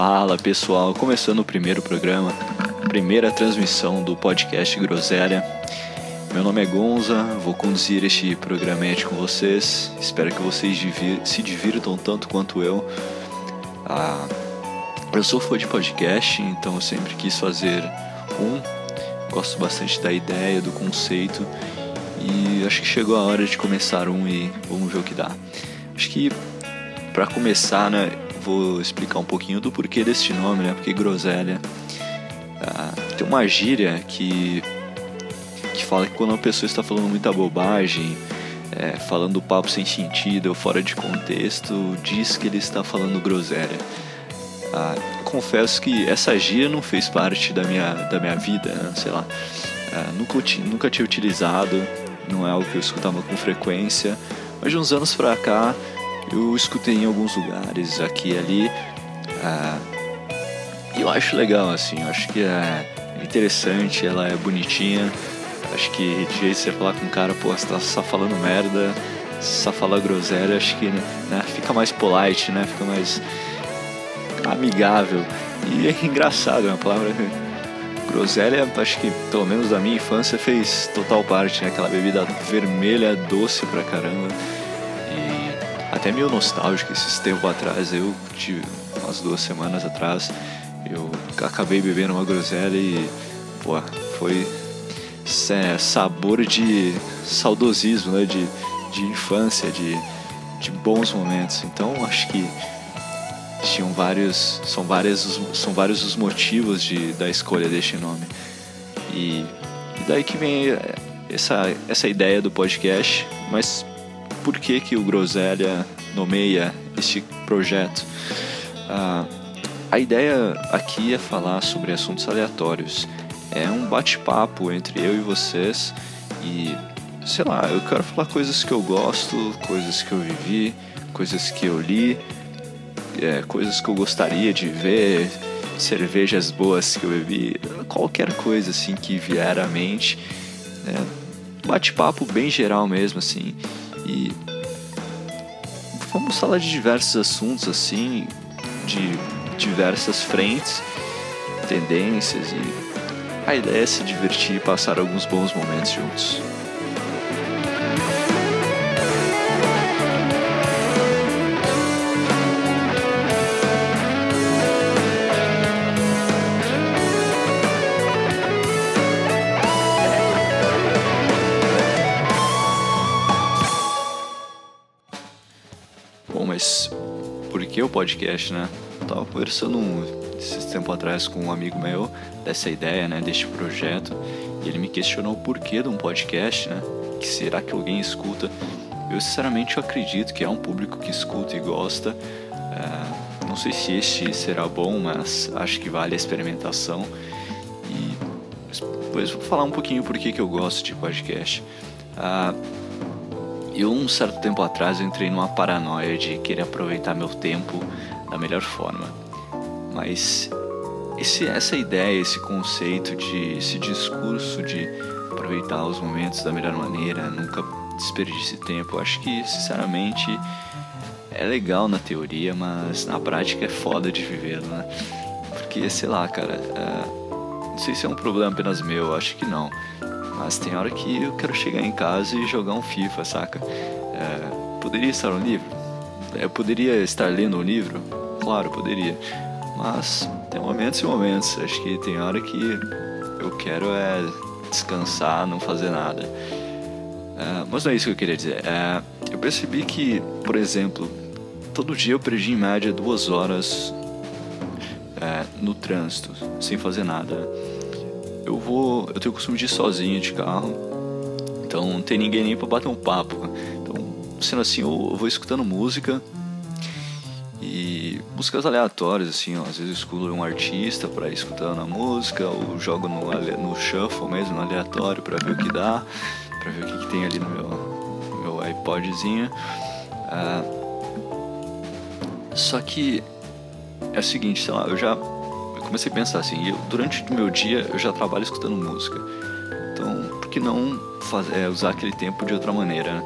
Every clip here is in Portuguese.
Fala pessoal, começando o primeiro programa, primeira transmissão do podcast Groselha. Meu nome é Gonza, vou conduzir este programete com vocês. Espero que vocês se divirtam tanto quanto eu. Ah, eu sou fã de podcast, então eu sempre quis fazer um. Gosto bastante da ideia, do conceito e acho que chegou a hora de começar um e vamos ver o que dá. Acho que para começar, né, vou explicar um pouquinho do porquê deste nome, né? Porque groselha ah, tem uma gíria que que fala que quando uma pessoa está falando muita bobagem, é, falando papo sem sentido ou fora de contexto, diz que ele está falando groselha. Ah, confesso que essa gíria não fez parte da minha, da minha vida, né? sei lá. Ah, nunca, nunca tinha utilizado, não é algo que eu escutava com frequência, mas de uns anos pra cá eu escutei em alguns lugares, aqui e ali. Ah, e eu acho legal, assim, eu acho que é interessante, ela é bonitinha. Acho que de jeito você falar com um cara, pô, você tá só falando merda, só fala groselha, acho que né, fica mais polite, né? Fica mais amigável. E é engraçado, é uma palavra. Groselha, acho que pelo menos da minha infância fez total parte, né? Aquela bebida vermelha, doce pra caramba até meio nostálgico esses tempos atrás. Eu tive umas duas semanas atrás, eu acabei bebendo uma groselha e pô, foi é, sabor de saudosismo, né? de, de infância, de, de bons momentos. Então acho que tinham vários, são vários, são vários os motivos de, da escolha deste nome. E, e daí que vem essa, essa ideia do podcast, mas por que, que o Groselha nomeia este projeto. Ah, a ideia aqui é falar sobre assuntos aleatórios. É um bate-papo entre eu e vocês e, sei lá, eu quero falar coisas que eu gosto, coisas que eu vivi, coisas que eu li, é, coisas que eu gostaria de ver, cervejas boas que eu bebi, qualquer coisa assim que vier à mente. É, bate-papo bem geral mesmo, assim. E vamos falar de diversos assuntos assim, de diversas frentes, tendências e a ideia é se divertir e passar alguns bons momentos juntos. Que o podcast, né? Eu tava conversando um, esses tempo atrás com um amigo meu dessa ideia, né, deste projeto, e ele me questionou o porquê de um podcast, né? Que será que alguém escuta? Eu sinceramente eu acredito que é um público que escuta e gosta. É, não sei se este será bom, mas acho que vale a experimentação. E depois vou falar um pouquinho por que eu gosto de podcast. Ah, eu, um certo tempo atrás, entrei numa paranoia de querer aproveitar meu tempo da melhor forma. Mas esse, essa ideia, esse conceito de esse discurso de aproveitar os momentos da melhor maneira, nunca desperdice tempo, eu acho que, sinceramente, é legal na teoria, mas na prática é foda de viver, né? Porque, sei lá, cara, é... não sei se é um problema apenas meu, acho que não. Mas tem hora que eu quero chegar em casa e jogar um FIFA, saca? É, poderia estar no livro? Eu é, poderia estar lendo um livro? Claro, poderia. Mas tem momentos e momentos. Acho que tem hora que eu quero é descansar, não fazer nada. É, mas não é isso que eu queria dizer. É, eu percebi que, por exemplo, todo dia eu perdi em média duas horas é, no trânsito, sem fazer nada eu vou. Eu tenho o costume de ir sozinho de carro. Então não tem ninguém nem pra bater um papo. Então, sendo assim, eu vou escutando música. E músicas aleatórias, assim, ó. Às vezes eu escuto um artista para escutando a música, ou jogo no, no shuffle mesmo, no aleatório, para ver o que dá, para ver o que, que, tem ali no meu, meu iPodzinho. Ah, só que é o seguinte, sei lá, eu já comecei a pensar assim, eu, durante o meu dia eu já trabalho escutando música. Então, por que não fazer, é, usar aquele tempo de outra maneira, né?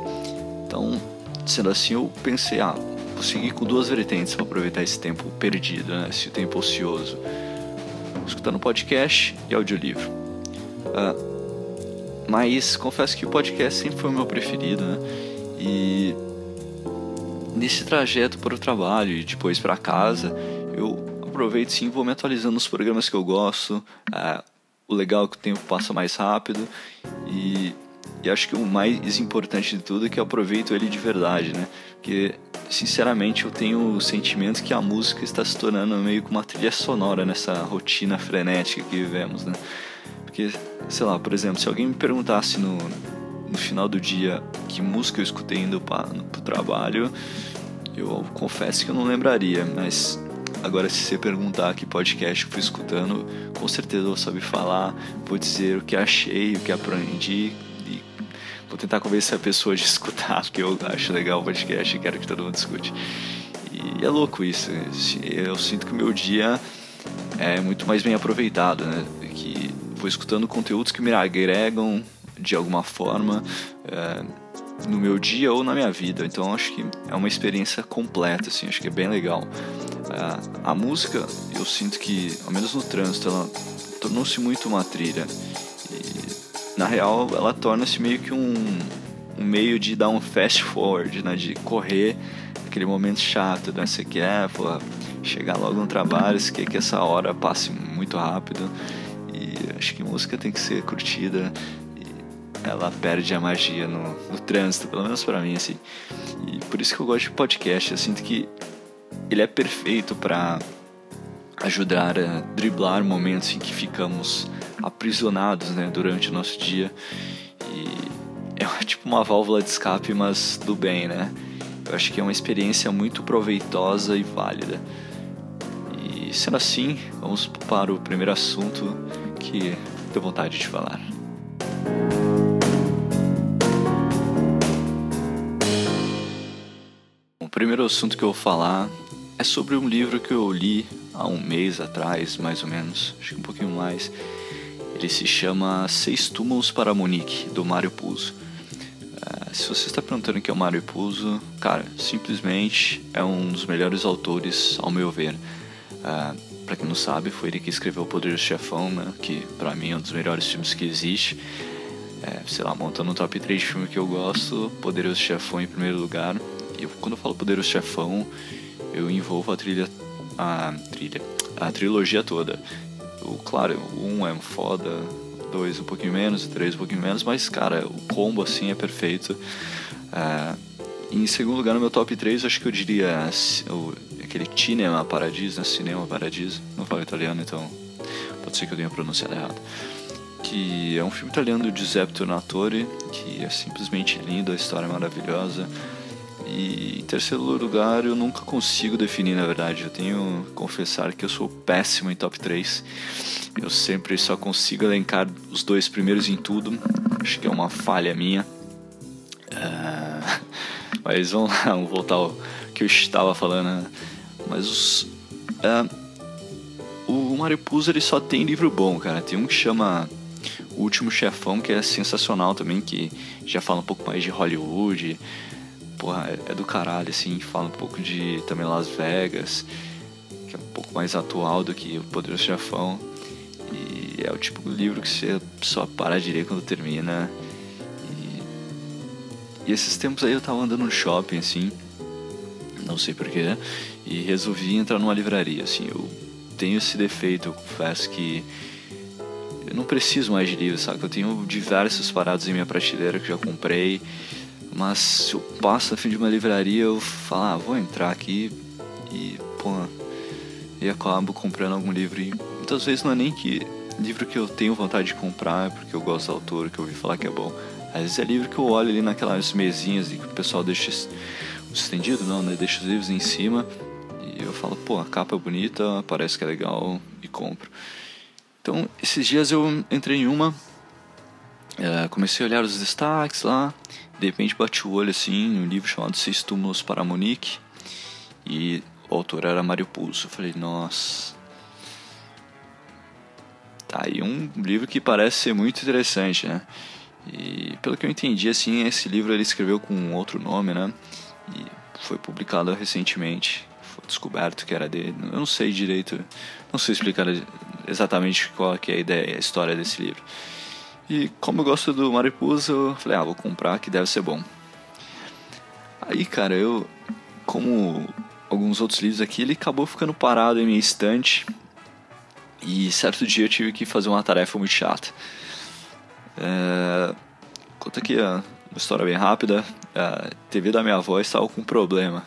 Então, sendo assim, eu pensei, ah, vou consegui com duas vertentes para aproveitar esse tempo perdido, né? esse tempo ocioso. Escutando podcast e audiolivro. Uh, mas confesso que o podcast sempre foi o meu preferido, né? E nesse trajeto para o trabalho e depois para casa, aproveito sim vou me atualizando nos programas que eu gosto. Uh, o legal é que o tempo passa mais rápido e e acho que o mais importante de tudo é que eu aproveito ele de verdade, né? Porque, sinceramente, eu tenho o sentimento que a música está se tornando meio que uma trilha sonora nessa rotina frenética que vivemos, né? Porque, sei lá, por exemplo, se alguém me perguntasse no, no final do dia que música eu escutei indo para o trabalho, eu confesso que eu não lembraria, mas Agora, se você perguntar que podcast eu fui escutando, com certeza eu vou saber falar, vou dizer o que achei, o que aprendi, Vou tentar convencer a pessoa de escutar, porque eu acho legal o podcast e quero que todo mundo escute. E é louco isso. Eu sinto que o meu dia é muito mais bem aproveitado, né? Que vou escutando conteúdos que me agregam de alguma forma é, no meu dia ou na minha vida. Então acho que é uma experiência completa, assim. Acho que é bem legal. É, a música, eu sinto que, ao menos no trânsito, ela tornou-se muito uma trilha na real, ela torna-se meio que um, um, meio de dar um fast forward, né? De correr aquele momento chato, né? Você quer pô, chegar logo no trabalho, você quer que essa hora passe muito rápido. E acho que música tem que ser curtida. ela perde a magia no, no trânsito, pelo menos para mim, assim. E por isso que eu gosto de podcast. Eu sinto que ele é perfeito para ajudar a driblar momentos em que ficamos aprisionados né, durante o nosso dia. E é tipo uma válvula de escape, mas do bem, né? Eu acho que é uma experiência muito proveitosa e válida. E sendo assim, vamos para o primeiro assunto que tenho vontade de falar. O primeiro assunto que eu vou falar é sobre um livro que eu li há um mês atrás, mais ou menos, acho que um pouquinho mais. Ele se chama Seis Túmulos para Monique, do Mário Puzo. Uh, se você está perguntando o que é o Mário Puzo, cara, simplesmente é um dos melhores autores, ao meu ver. É, para quem não sabe, foi ele que escreveu O Poder do Chefão, né, que para mim é um dos melhores filmes que existe. É, sei lá, montando um top 3 de filme que eu gosto, Poderoso Chefão em primeiro lugar. E quando eu falo Poderoso Chefão, eu envolvo a trilha, a trilha, a trilogia toda. O, claro, o 1 um é foda, 2 um pouquinho menos, 3 um pouquinho menos, mas, cara, o combo assim é perfeito. É, em segundo lugar, no meu top 3, acho que eu diria o, aquele Cinema Paradiso, né? Cinema Paradiso. Não falo italiano, então pode ser que eu tenha pronunciado errado. Que é um filme italiano do Giuseppe Tornatore, que é simplesmente lindo, a história é maravilhosa. E em terceiro lugar, eu nunca consigo definir, na verdade. Eu tenho que confessar que eu sou péssimo em top 3. Eu sempre só consigo elencar os dois primeiros em tudo. Acho que é uma falha minha. Uh, mas vamos lá, vamos voltar ao que eu estava falando. Né? Mas os. Uh, o Mariposa ele só tem livro bom, cara. Tem um que chama O Último Chefão, que é sensacional também, que já fala um pouco mais de Hollywood porra, é, é do caralho, assim, fala um pouco de também Las Vegas, que é um pouco mais atual do que o Poderoso Chefão. E é o tipo de livro que você só para de ler quando termina. E, e esses tempos aí eu tava andando no shopping, assim, não sei porquê, e resolvi entrar numa livraria, assim, eu tenho esse defeito, eu confesso que eu não preciso mais de livros, sabe? Eu tenho diversos parados em minha prateleira que já comprei mas se eu passo na frente de uma livraria, eu falo, ah, vou entrar aqui e, pô, e acabo comprando algum livro. E muitas vezes não é nem que livro que eu tenho vontade de comprar, é porque eu gosto do autor, que eu ouvi falar que é bom. Às vezes é livro que eu olho ali naquelas mesinhas e que o pessoal deixa estendido, não, né? Deixa os livros em cima e eu falo, pô, a capa é bonita, parece que é legal e compro. Então, esses dias eu entrei em uma, é, comecei a olhar os destaques lá, de repente bati o olho assim num livro chamado Seis Túmulos para Monique e o autor era Mário Pulso. Eu falei, nossa. Tá aí um livro que parece ser muito interessante, né? E pelo que eu entendi, assim, esse livro ele escreveu com outro nome, né? E foi publicado recentemente. Foi descoberto que era dele. Eu não sei direito, não sei explicar exatamente qual que é a ideia, a história desse livro. E como eu gosto do Mariposa, eu falei, ah, vou comprar que deve ser bom. Aí, cara, eu, como alguns outros livros aqui, ele acabou ficando parado em minha estante. E certo dia eu tive que fazer uma tarefa muito chata. É... Conta aqui uma história bem rápida. A TV da minha avó estava com um problema.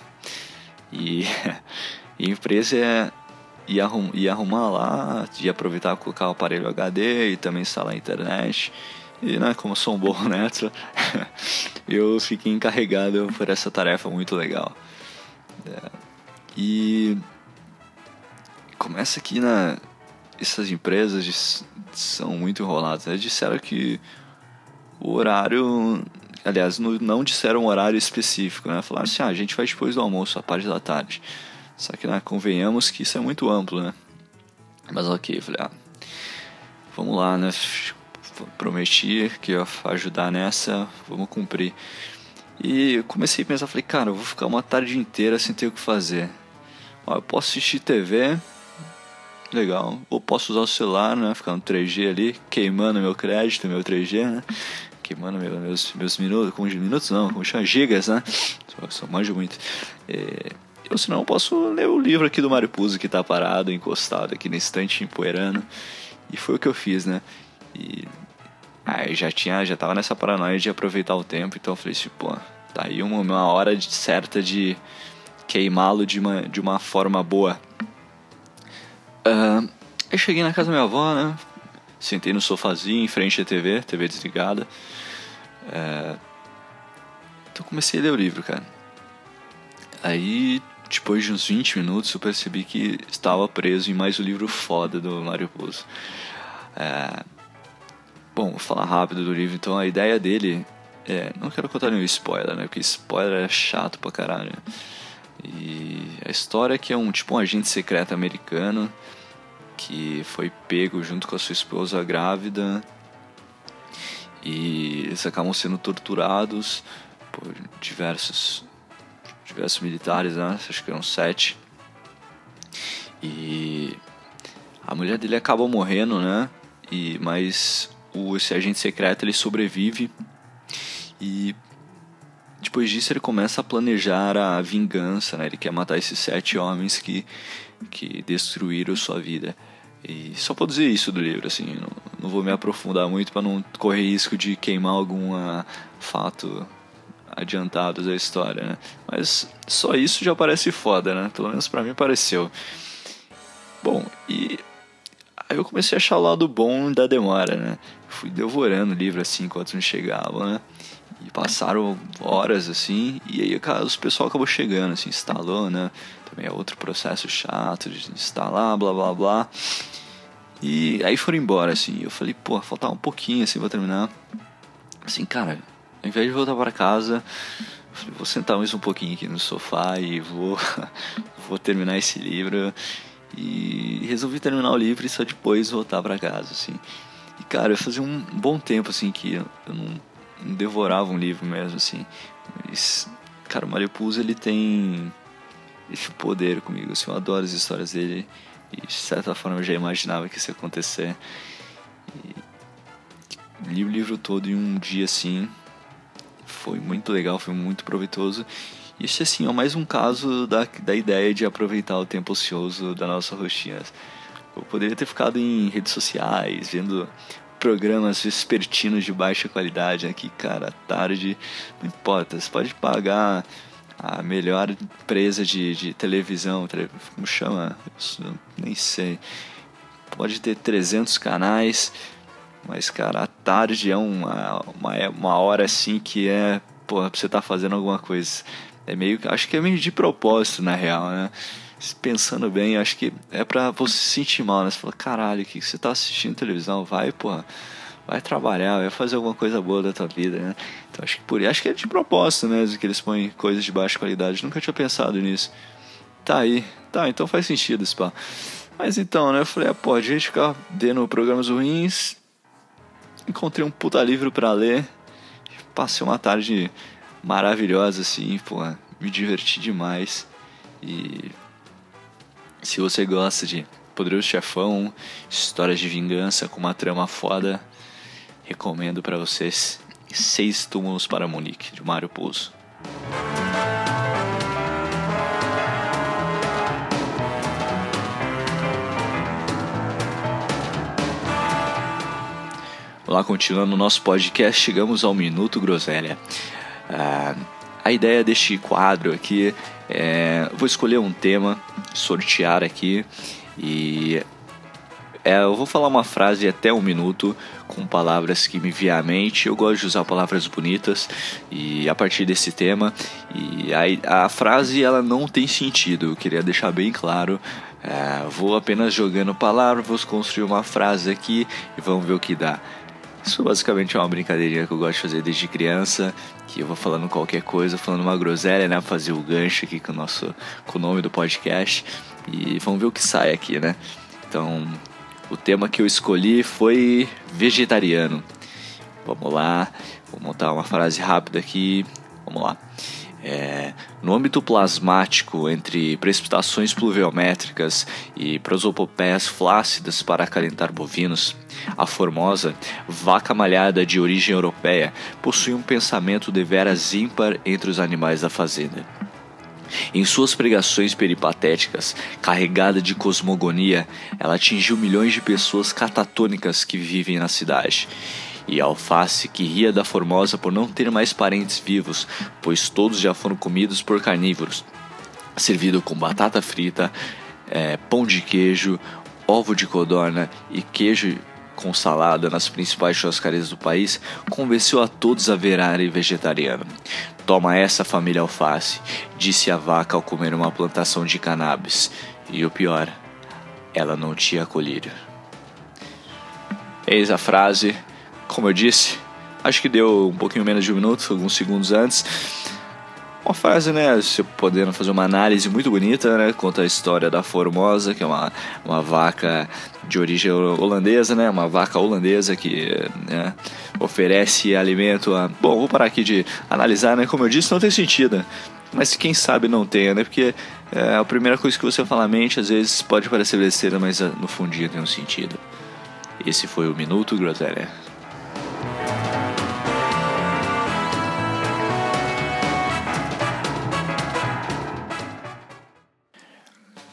E, a empresa ia, arrum, ia arrumar lá, ia aproveitar colocar o aparelho HD e também instalar a internet. E né, como sou um bom neto, eu fiquei encarregado por essa tarefa muito legal. É, e começa aqui na. Essas empresas são muito enroladas. Né? Disseram que o horário. Aliás, não disseram um horário específico, né? Falaram assim: ah, a gente vai depois do almoço, a parte da tarde. Só que né, convenhamos que isso é muito amplo, né? Mas ok, falei: ah, vamos lá, né? Prometi que ia ajudar nessa, vamos cumprir. E comecei a pensar, falei, cara, eu vou ficar uma tarde inteira sem ter o que fazer. Ó, eu posso assistir TV, legal. Ou posso usar o celular, né? Ficar no 3G ali, queimando meu crédito, meu 3G, né? Queimando meus, meus minutos, como minutos não, como chama, gigas, né? Só, só manjo muito. É, ou senão eu posso ler o livro aqui do Mariposa que tá parado, encostado aqui na estante, empoeirando. E foi o que eu fiz, né? E Aí já tinha, já tava nessa paranoia de aproveitar o tempo, então eu falei assim, pô, tá aí uma, uma hora de, certa de queimá-lo de uma, de uma forma boa. Uh, aí cheguei na casa da minha avó, né? Sentei no sofazinho, em frente à TV, TV desligada. Uh, então comecei a ler o livro, cara. Aí, depois de uns 20 minutos, eu percebi que estava preso em mais um livro foda do Mario Puzo. Uh, Bom, vou falar rápido do livro. Então, a ideia dele é. Não quero contar nenhum spoiler, né? Porque spoiler é chato pra caralho. E a história é que é um tipo um agente secreto americano que foi pego junto com a sua esposa grávida e eles acabam sendo torturados por diversos diversos militares, né? Acho que eram sete. E a mulher dele acaba morrendo, né? E mas o, esse agente secreto ele sobrevive e depois disso ele começa a planejar a vingança, né? Ele quer matar esses sete homens que, que destruíram sua vida. E só vou dizer isso do livro, assim, não, não vou me aprofundar muito para não correr risco de queimar algum uh, fato adiantado da história, né? Mas só isso já parece foda, né? Pelo menos para mim pareceu. Bom, e aí eu comecei a achar o lado bom da demora, né? fui devorando o livro assim enquanto não chegava, né? E passaram horas assim, e aí o pessoal acabou chegando, assim, instalou, né? Também é outro processo chato de instalar, blá blá blá. E aí foram embora, assim. Eu falei, pô, faltava um pouquinho assim pra terminar. Assim, cara, ao invés de voltar para casa, falei, vou sentar mais um pouquinho aqui no sofá e vou, vou terminar esse livro. E resolvi terminar o livro e só depois voltar para casa, assim. E, cara, eu fazia um bom tempo, assim, que eu não, não devorava um livro mesmo, assim. Mas, cara, o Mario Puzo, ele tem esse poder comigo, assim, eu adoro as histórias dele. E, de certa forma, eu já imaginava que isso ia acontecer. E, li o livro todo em um dia, assim. Foi muito legal, foi muito proveitoso. E esse, assim, é mais um caso da, da ideia de aproveitar o tempo ocioso da nossa rotina. Eu poderia ter ficado em redes sociais, vendo programas vespertinos de baixa qualidade aqui, cara, tarde, não importa, você pode pagar a melhor empresa de, de televisão, como chama? Eu nem sei. Pode ter 300 canais, mas, cara, a tarde é uma, uma, é uma hora assim que é, pô, pra você tá fazendo alguma coisa. É meio, acho que é meio de propósito, na real, né? pensando bem, acho que é pra você se sentir mal, né? Você fala, caralho, o que você tá assistindo televisão? Vai, porra, vai trabalhar, vai fazer alguma coisa boa da tua vida, né? Então acho que por acho que é de propósito mesmo que eles põem coisas de baixa qualidade. Nunca tinha pensado nisso. Tá aí, tá, então faz sentido pá. Mas então, né? Eu falei, ah, pô, a gente ficar dando programas ruins. Encontrei um puta livro para ler. Passei uma tarde maravilhosa, assim, pô, me diverti demais. E se você gosta de Poderoso Chefão, histórias de vingança com uma trama foda, recomendo para vocês Seis Túmulos para Monique, de Mário Pouso. Olá, continuando o nosso podcast, chegamos ao Minuto Groselha. Ah, a ideia deste quadro aqui é. Vou escolher um tema, sortear aqui e. É, eu vou falar uma frase até um minuto com palavras que me vêm à mente. Eu gosto de usar palavras bonitas e a partir desse tema. E a, a frase ela não tem sentido, eu queria deixar bem claro. É, vou apenas jogando palavras, vou construir uma frase aqui e vamos ver o que dá. Isso basicamente é uma brincadeirinha que eu gosto de fazer desde criança, que eu vou falando qualquer coisa, falando uma groselha, né, fazer o gancho aqui com o nosso com o nome do podcast e vamos ver o que sai aqui, né? Então, o tema que eu escolhi foi vegetariano. Vamos lá, vou montar uma frase rápida aqui. Vamos lá. É, no âmbito plasmático, entre precipitações pluviométricas e prosopopeias flácidas para acalentar bovinos, a formosa vaca malhada de origem europeia possui um pensamento deveras ímpar entre os animais da fazenda. Em suas pregações peripatéticas, carregada de cosmogonia, ela atingiu milhões de pessoas catatônicas que vivem na cidade e Alface, que ria da Formosa por não ter mais parentes vivos, pois todos já foram comidos por carnívoros. Servido com batata frita, é, pão de queijo, ovo de codorna e queijo com salada nas principais churrascarias do país, convenceu a todos a virarem vegetariano. Toma essa família alface, disse a vaca ao comer uma plantação de cannabis. E o pior, ela não tinha colírio. Eis a frase como eu disse, acho que deu um pouquinho menos de um minuto, alguns segundos antes. Uma frase, né? Você podendo fazer uma análise muito bonita, né? Conta a história da Formosa, que é uma, uma vaca de origem holandesa, né? Uma vaca holandesa que né? oferece alimento a. Bom, vou parar aqui de analisar, né? Como eu disse, não tem sentido. Mas quem sabe não tenha, né? Porque é, a primeira coisa que você fala à mente, às vezes pode parecer besteira, mas ah, no fundinho tem um sentido. Esse foi o Minuto Groselha.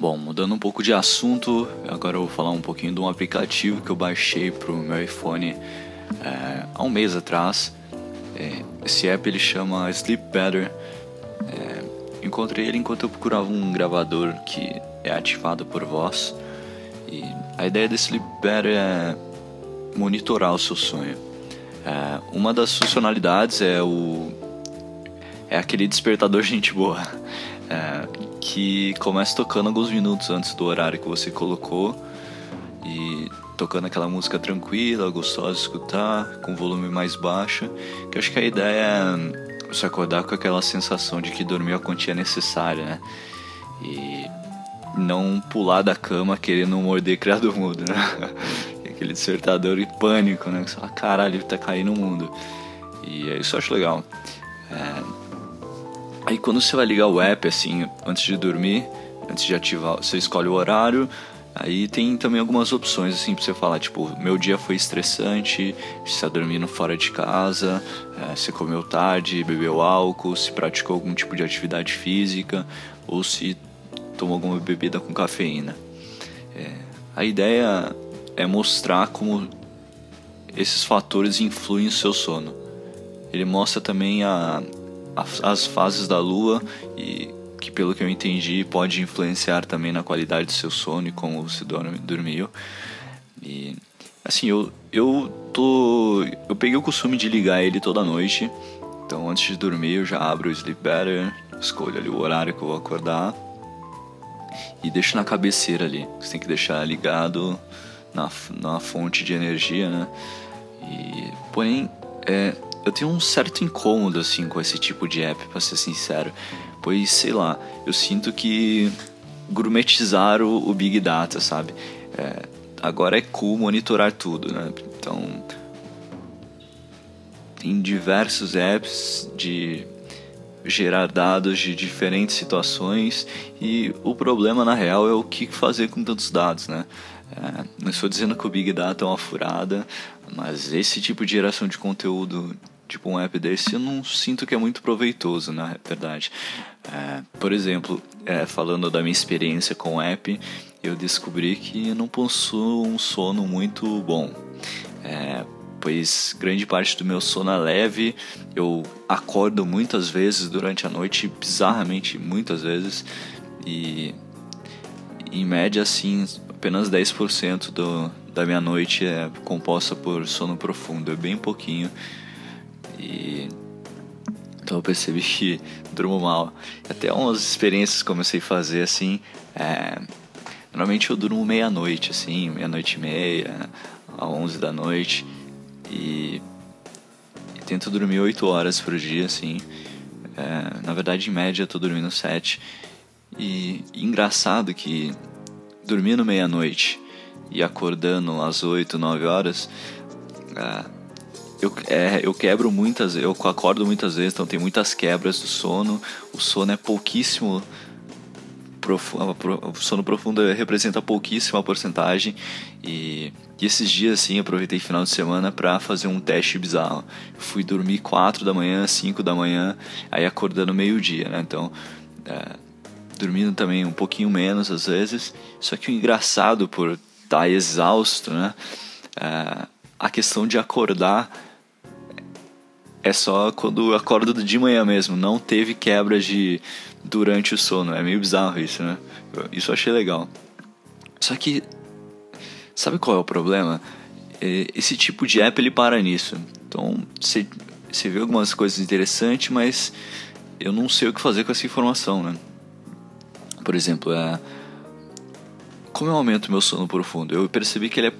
Bom, mudando um pouco de assunto, agora eu vou falar um pouquinho de um aplicativo que eu baixei para o meu iPhone é, há um mês atrás. É, esse app ele chama Sleep Better. É, encontrei ele enquanto eu procurava um gravador que é ativado por voz. E a ideia desse Sleep Better é monitorar o seu sonho. Uma das funcionalidades é o é aquele despertador gente boa. É, que começa tocando alguns minutos antes do horário que você colocou e tocando aquela música tranquila, gostosa de escutar, com volume mais baixo. Que eu acho que a ideia é você acordar com aquela sensação de que dormiu a quantia necessária, né? E não pular da cama querendo morder criado mudo, né? Aquele despertador e pânico, né? Você fala, caralho, tá caindo o mundo. E é isso eu acho legal. É, Aí quando você vai ligar o app, assim, antes de dormir, antes de ativar, você escolhe o horário. Aí tem também algumas opções assim pra você falar, tipo, meu dia foi estressante, se está dormindo fora de casa, é, se comeu tarde, bebeu álcool, se praticou algum tipo de atividade física ou se tomou alguma bebida com cafeína. É, a ideia é mostrar como esses fatores influem no seu sono. Ele mostra também a, as fases da lua e que pelo que eu entendi pode influenciar também na qualidade do seu sono e como você dorme, dormiu. E assim, eu eu tô eu peguei o costume de ligar ele toda noite. Então antes de dormir eu já abro o Sleep Better, escolho ali o horário que eu vou acordar e deixo na cabeceira ali. Você tem que deixar ligado na, na fonte de energia, né? E porém é eu tenho um certo incômodo assim com esse tipo de app, para ser sincero, pois sei lá, eu sinto que gourmetizaram o Big Data, sabe? É, agora é cool monitorar tudo, né? Então tem diversos apps de gerar dados de diferentes situações e o problema na real é o que fazer com tantos dados, né? É, não estou dizendo que o Big Data é uma furada, mas esse tipo de geração de conteúdo, tipo um app desse, eu não sinto que é muito proveitoso, na verdade. É, por exemplo, é, falando da minha experiência com o app, eu descobri que eu não possuo um sono muito bom. É, pois grande parte do meu sono é leve, eu acordo muitas vezes durante a noite, bizarramente muitas vezes, e em média assim, apenas 10% do, da minha noite é composta por sono profundo, é bem pouquinho. E então eu percebi que durmo mal. Até umas experiências que comecei a fazer assim, é, normalmente eu durmo meia-noite assim, meia-noite e meia, a 11 da noite e, e tento dormir 8 horas por dia, assim. É, na verdade, em média, eu tô dormindo 7. E, engraçado que dormindo meia-noite e acordando às 8, 9 horas, é, eu, é, eu quebro muitas, eu acordo muitas vezes, então tem muitas quebras do sono. O sono é pouquíssimo o sono profundo representa pouquíssima porcentagem e, e esses dias assim aproveitei final de semana para fazer um teste bizarro. Fui dormir 4 da manhã, 5 da manhã, aí acordando meio-dia, né? Então, é, dormindo também um pouquinho menos às vezes. Só que o engraçado por estar tá exausto, né? É, a questão de acordar é só quando acordo de manhã mesmo, não teve quebra de durante o sono. É meio bizarro isso, né? Isso eu achei legal. Só que sabe qual é o problema? É, esse tipo de app ele para nisso. Então você, vê algumas coisas interessantes, mas eu não sei o que fazer com essa informação, né? Por exemplo, é, como eu aumento meu sono profundo? Eu percebi que ele é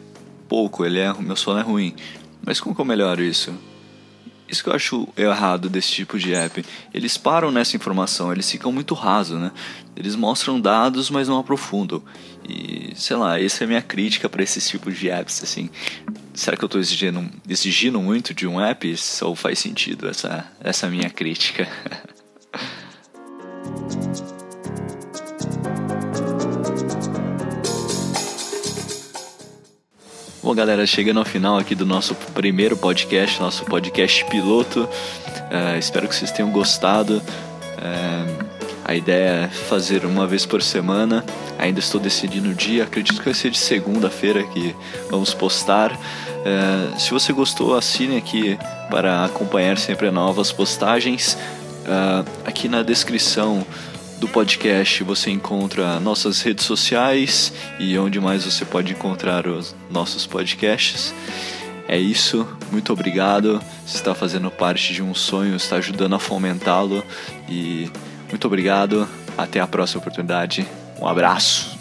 pouco, ele é, meu sono é ruim. Mas como que eu melhoro isso? Isso que eu acho errado desse tipo de app. Eles param nessa informação, eles ficam muito rasos, né? Eles mostram dados, mas não aprofundam. E, sei lá, essa é a minha crítica para esse tipo de apps, assim. Será que eu estou exigindo, exigindo muito de um app? Ou faz sentido essa, essa minha crítica? Bom, galera, chegando ao final aqui do nosso primeiro podcast, nosso podcast piloto. É, espero que vocês tenham gostado. É, a ideia é fazer uma vez por semana. Ainda estou decidindo o dia. Acredito que vai ser de segunda-feira que vamos postar. É, se você gostou, assine aqui para acompanhar sempre novas postagens. Aqui na descrição do podcast você encontra nossas redes sociais e onde mais você pode encontrar os nossos podcasts. É isso, muito obrigado. Você está fazendo parte de um sonho, está ajudando a fomentá-lo e muito obrigado. Até a próxima oportunidade. Um abraço.